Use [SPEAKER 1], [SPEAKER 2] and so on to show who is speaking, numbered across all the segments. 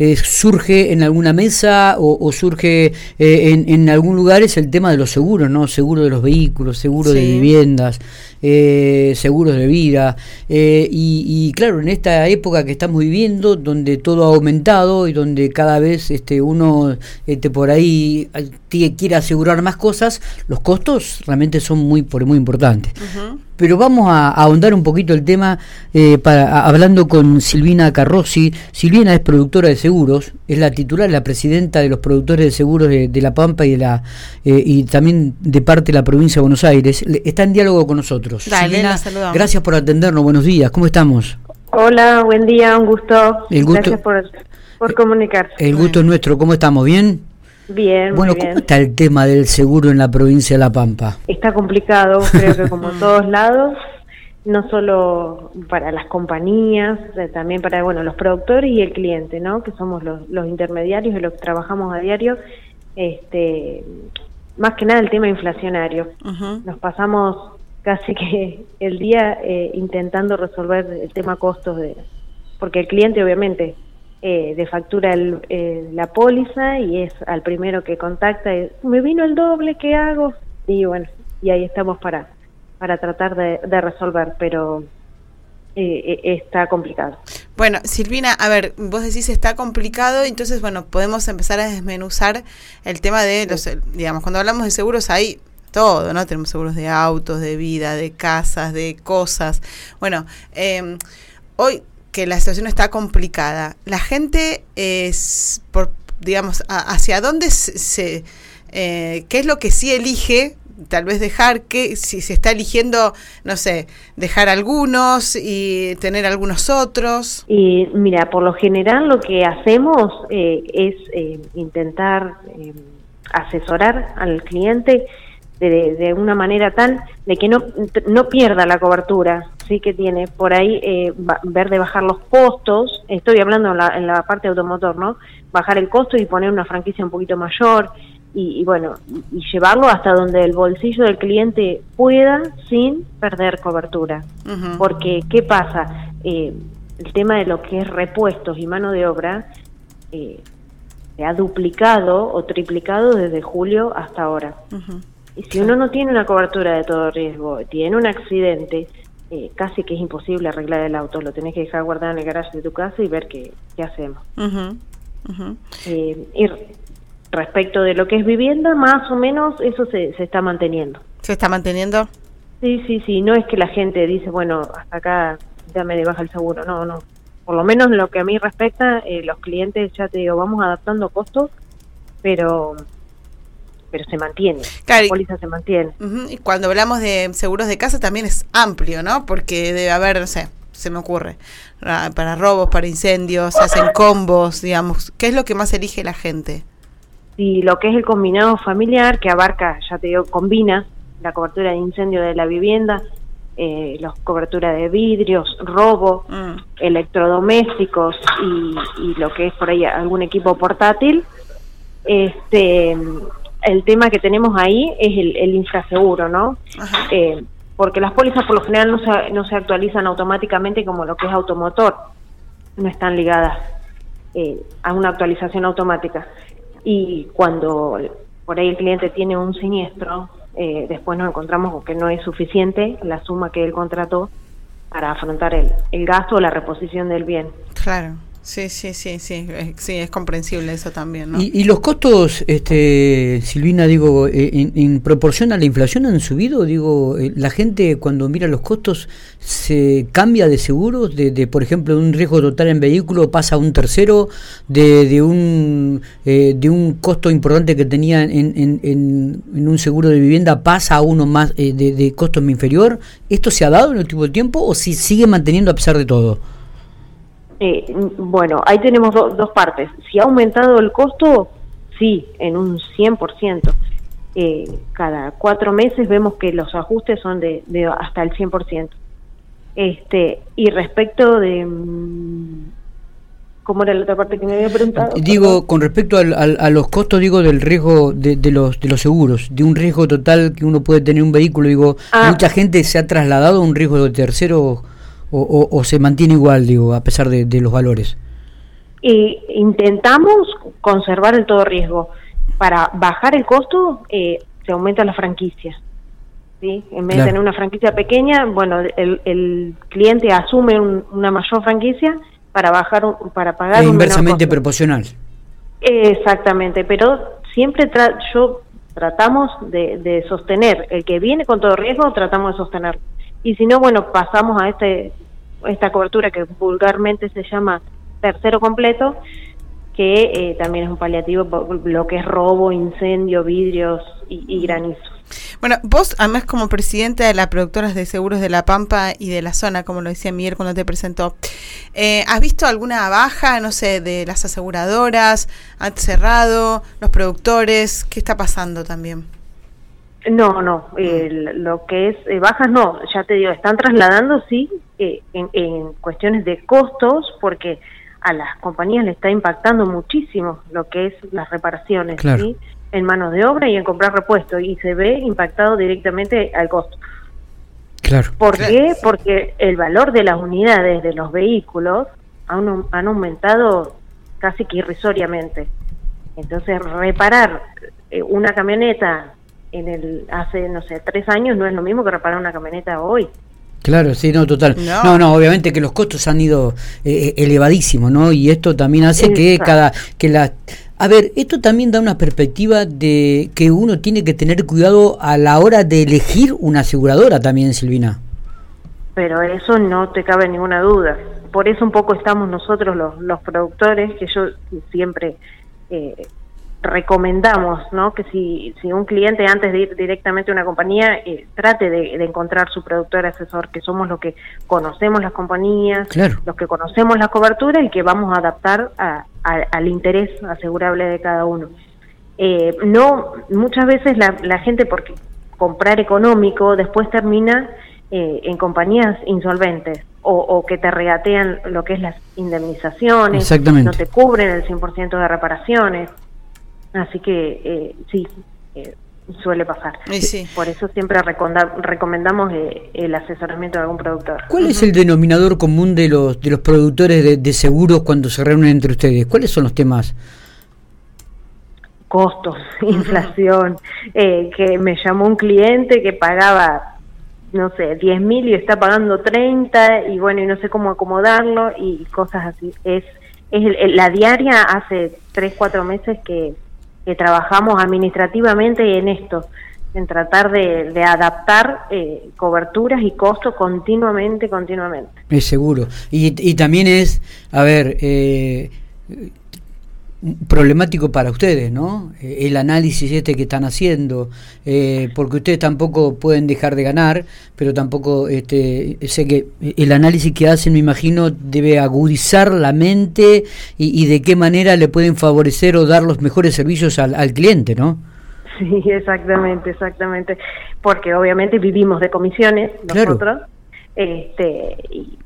[SPEAKER 1] eh, surge en alguna mesa o, surge en, en, algún lugar es el tema de los seguros, ¿no? Seguro de los vehículos, seguro de viviendas, seguros de vida. Y, claro, en esta época que estamos viviendo, donde todo ha aumentado y donde cada vez este, uno este, por ahí quiere asegurar más cosas, los costos realmente son muy, muy importantes. Pero vamos a, ahondar un poquito el tema eh, para, hablando con Silvina Carrossi. Silvina es productora de seguros, es la titular, la presidenta de los productores de seguros de, La Pampa y de la eh, y también de parte de la provincia de Buenos Aires. Está en diálogo con nosotros. Silvina, gracias por atendernos. Buenos días. ¿Cómo estamos?
[SPEAKER 2] Hola, buen día, un gusto. Gracias por, por comunicarse.
[SPEAKER 1] El gusto es nuestro. ¿Cómo estamos? ¿Bien?
[SPEAKER 2] Bien.
[SPEAKER 1] Bueno, ¿cómo está el tema del seguro en la provincia de La Pampa?
[SPEAKER 2] Está complicado, creo que como en todos lados, no solo para las compañías, eh, también para bueno los productores y el cliente, ¿no? Que somos los, los intermediarios y los que trabajamos a diario. Este, más que nada el tema inflacionario. Nos pasamos casi que el día eh, intentando resolver el tema costos de, porque el cliente obviamente eh, de factura eh, la póliza y es al primero que contacta, me vino el doble, ¿qué hago? Y bueno, y ahí estamos para, para tratar de, resolver, pero eh, está complicado.
[SPEAKER 3] Bueno, Silvina, a ver, vos decís está complicado, entonces, bueno, podemos empezar a desmenuzar el tema de los, digamos, cuando hablamos de seguros hay todo, ¿no? Tenemos seguros de autos, de vida, de casas, de cosas. Bueno, eh, hoy que la situación está complicada. La gente es, por, digamos, hacia dónde se, eh, qué es lo que sí elige, tal vez dejar, que si se está eligiendo, no sé, dejar algunos y tener algunos otros.
[SPEAKER 2] Y mira, por lo general lo que hacemos eh, es eh, intentar asesorar al cliente de, de, una manera tal de que no, no pierda la cobertura sí que tiene por ahí eh, ver de bajar los costos. Estoy hablando en la, en la parte automotor no bajar el costo y poner una franquicia un poquito mayor y, bueno y llevarlo hasta donde el bolsillo del cliente pueda sin perder cobertura. Porque qué pasa eh, el tema de lo que es repuestos y mano de obra eh, se ha duplicado o triplicado desde julio hasta ahora. Y si uno no tiene una cobertura de todo riesgo, tiene un accidente, eh, casi que es imposible arreglar el auto, lo tenés que dejar guardado en el garaje de tu casa y ver qué, qué hacemos. Eh, y respecto de lo que es vivienda, más o menos eso se, se está manteniendo.
[SPEAKER 3] ¿Se está manteniendo?
[SPEAKER 2] Sí, sí, sí, no es que la gente dice, bueno, hasta acá ya me de baja el seguro, no, no. Por lo menos en lo que a mí respecta, eh, los clientes, ya te digo, vamos adaptando costos, pero pero se mantiene, la póliza se mantiene.
[SPEAKER 3] Y cuando hablamos de seguros de casa también es amplio, ¿no? Porque debe haber, no sé, se me ocurre, para robos, para incendios, se hacen combos, digamos. ¿Qué es lo que más elige la gente?
[SPEAKER 2] Sí, lo que es el combinado familiar, que abarca, ya te digo, combina la cobertura de incendio de la vivienda, eh, la cobertura de vidrios, robo, mm. electrodomésticos y, y, lo que es por ahí algún equipo portátil. Este, el tema que tenemos ahí es el, infraseguro, ¿no? Eh, porque las pólizas por lo general no se, no se actualizan automáticamente como lo que es automotor, no están ligadas eh, a una actualización automática. Y cuando por ahí el cliente tiene un siniestro, eh, después nos encontramos con que no es suficiente la suma que él contrató para afrontar el, el gasto o la reposición del bien.
[SPEAKER 3] Claro. Sí, sí, sí, sí, sí, es comprensible eso también,
[SPEAKER 1] ¿no? ¿Y, los costos, este, Silvina, digo, eh, en, proporción a la inflación han subido? Digo, eh, la gente cuando mira los costos se cambia de seguros, de, por ejemplo, de un riesgo total en vehículo pasa a un tercero, de, de un eh, de un costo importante que tenía en, en, un seguro de vivienda pasa a uno más de, de costo inferior. ¿Esto se ha dado en el último tiempo o si sigue manteniendo a pesar de todo?
[SPEAKER 2] Eh, bueno, ahí tenemos dos partes. Si ha aumentado el costo, sí, en un 100%. Eh, cada cuatro meses vemos que los ajustes son de, hasta el 100%. Este, y respecto de... Mm, ¿Cómo era la otra parte que me había preguntado?
[SPEAKER 1] Digo, con respecto a los costos, digo, del riesgo de, los, de los seguros, de un riesgo total que uno puede tener un vehículo, digo, ah. mucha gente se ha trasladado a un riesgo de tercero o, o, se mantiene igual, digo, a pesar de, los valores?
[SPEAKER 2] Y intentamos conservar el todo riesgo. Para bajar el costo, eh, se aumenta la franquicia. ¿sí? En vez de tener una franquicia pequeña, bueno, el, el cliente asume una mayor franquicia para bajar para pagar
[SPEAKER 1] es inversamente proporcional
[SPEAKER 2] exactamente pero siempre yo tratamos de, de, sostener el que viene con todo riesgo tratamos de sostener y si no bueno pasamos a este esta cobertura que vulgarmente se llama tercero completo que eh, también es un paliativo por lo que es robo incendio vidrios y, y granizo
[SPEAKER 3] bueno, vos además como presidenta de las productoras de seguros de La Pampa y de la zona, como lo decía Miguel cuando te presentó, eh, ¿has visto alguna baja, no sé, de las aseguradoras? ¿Han cerrado los productores? ¿Qué está pasando también?
[SPEAKER 2] No, no, lo que es eh, bajas no, ya te digo, están trasladando, sí, eh, en, cuestiones de costos, porque a las compañías le está impactando muchísimo lo que es las reparaciones, ¿sí? en manos de obra y en comprar repuestos y se ve impactado directamente al costo.
[SPEAKER 1] Claro.
[SPEAKER 2] ¿Por qué? Porque el valor de las unidades de los vehículos han, han aumentado casi que irrisoriamente. Entonces, reparar eh, una camioneta en el hace, no sé, tres años no es lo mismo que reparar una camioneta hoy.
[SPEAKER 1] Claro, sí, no, total. No, no, obviamente que los costos han ido eh, eh, elevadísimos, ¿no? Y esto también hace que cada que la a ver, esto también da una perspectiva de que uno tiene que tener cuidado a la hora de elegir una aseguradora también, Silvina.
[SPEAKER 2] Pero eso no te cabe ninguna duda. Por eso un poco estamos nosotros los, los productores, que yo siempre eh, recomendamos ¿no? que si, si un cliente antes de ir directamente a una compañía eh, trate de, encontrar su productor asesor, que somos los que conocemos las compañías, los que conocemos la cobertura y que vamos a adaptar al interés asegurable de cada uno. Eh, no, muchas veces la, la gente, porque comprar económico, después termina eh, en compañías insolventes o, o, que te regatean lo que es las indemnizaciones, no te cubren el 100% de reparaciones. Así que eh, sí, eh, suele pasar. Por eso siempre recomendamos eh, el asesoramiento de algún productor.
[SPEAKER 1] ¿Cuál es el denominador común de los, de los productores de, seguros cuando se reúnen entre ustedes? ¿Cuáles son los temas?
[SPEAKER 2] Costos, inflación, que me llamó un cliente que pagaba no sé, 10 mil y está pagando 30 y bueno, y no sé cómo acomodarlo y cosas así. Es, es la diaria hace 3, 4 meses que, que trabajamos administrativamente en esto, en tratar de, adaptar eh, coberturas y costos continuamente, continuamente.
[SPEAKER 1] Es seguro. Y, y también es, a ver, eh, problemático para ustedes, ¿no? Eh, el análisis este que están haciendo, eh, porque ustedes tampoco pueden dejar de ganar, pero tampoco, este, sé que el análisis que hacen, me imagino, debe agudizar la mente y, de qué manera le pueden favorecer o dar los mejores servicios al, al cliente, ¿no?
[SPEAKER 2] Sí, exactamente, exactamente, porque obviamente vivimos de comisiones nosotros, este, y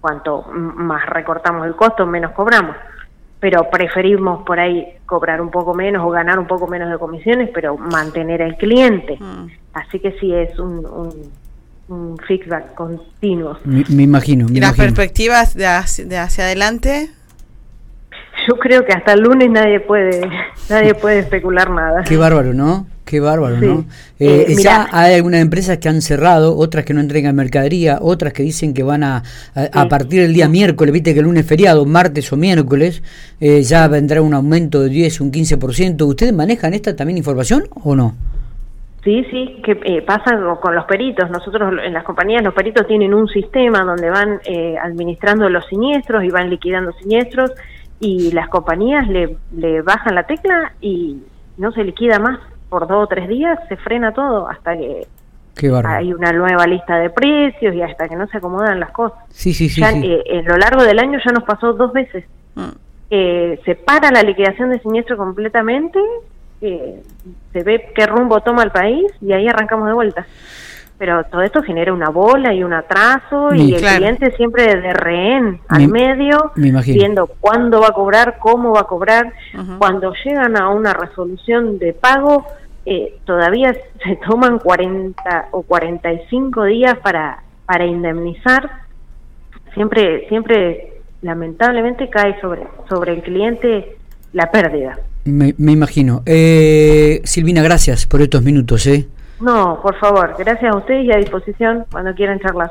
[SPEAKER 2] cuanto más recortamos el costo, menos cobramos pero preferimos por ahí cobrar un poco menos o ganar un poco menos de comisiones, pero mantener al cliente. Mm. Así que sí es un, un, feedback continuo.
[SPEAKER 1] Me, imagino.
[SPEAKER 3] ¿Y las perspectivas de hacia, de hacia adelante?
[SPEAKER 2] Yo creo que hasta el lunes nadie puede nadie puede especular nada.
[SPEAKER 1] Qué bárbaro, ¿no? Qué bárbaro, ¿no? Eh, eh, ya hay algunas empresas que han cerrado, otras que no entregan mercadería, otras que dicen que van a, a, partir del día miércoles, viste que el lunes feriado, martes o miércoles, eh, ya vendrá un aumento de 10, un 15%. ¿Ustedes manejan esta también información o no?
[SPEAKER 2] Sí, sí, que pasa con los peritos. Nosotros en las compañías los peritos tienen un sistema donde van administrando los siniestros y van liquidando siniestros y las compañías le, le bajan la tecla y no se liquida más por dos o tres días se frena todo hasta que hay una nueva lista de precios y hasta que no se acomodan las cosas.
[SPEAKER 1] Sí, sí, sí.
[SPEAKER 2] Eh, en lo largo del año ya nos pasó dos veces. Mm. Eh, se para la liquidación de siniestro completamente, eh, se ve qué rumbo toma el país y ahí arrancamos de vuelta pero todo esto genera una bola y un atraso y el cliente siempre de rehén al medio, viendo cuándo va a cobrar, cómo va a cobrar. Cuando llegan a una resolución de pago, eh, todavía se toman 40 o 45 días para, para indemnizar. Siempre, siempre lamentablemente cae sobre, sobre el cliente la pérdida.
[SPEAKER 1] Me, me imagino. Eh, Silvina, gracias por estos minutos. ¿eh?
[SPEAKER 2] No, por favor, gracias a ustedes y a disposición cuando quieran charlar.